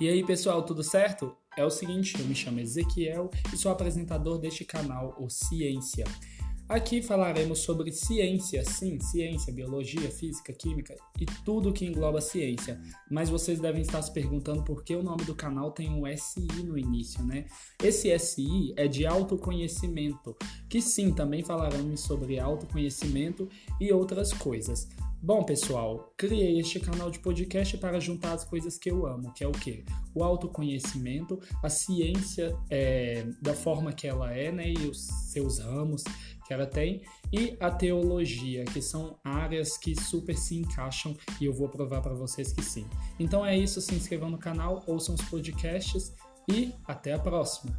E aí, pessoal, tudo certo? É o seguinte, eu me chamo Ezequiel e sou apresentador deste canal, o Ciência. Aqui falaremos sobre ciência, sim, ciência, biologia, física, química e tudo que engloba ciência. Mas vocês devem estar se perguntando por que o nome do canal tem um SI no início, né? Esse SI é de autoconhecimento, que sim, também falaremos sobre autoconhecimento e outras coisas. Bom, pessoal, criei este canal de podcast para juntar as coisas que eu amo, que é o quê? O autoconhecimento, a ciência é, da forma que ela é, né, e os seus ramos que ela tem, e a teologia, que são áreas que super se encaixam e eu vou provar para vocês que sim. Então é isso, se inscrevam no canal, ouçam os podcasts e até a próxima!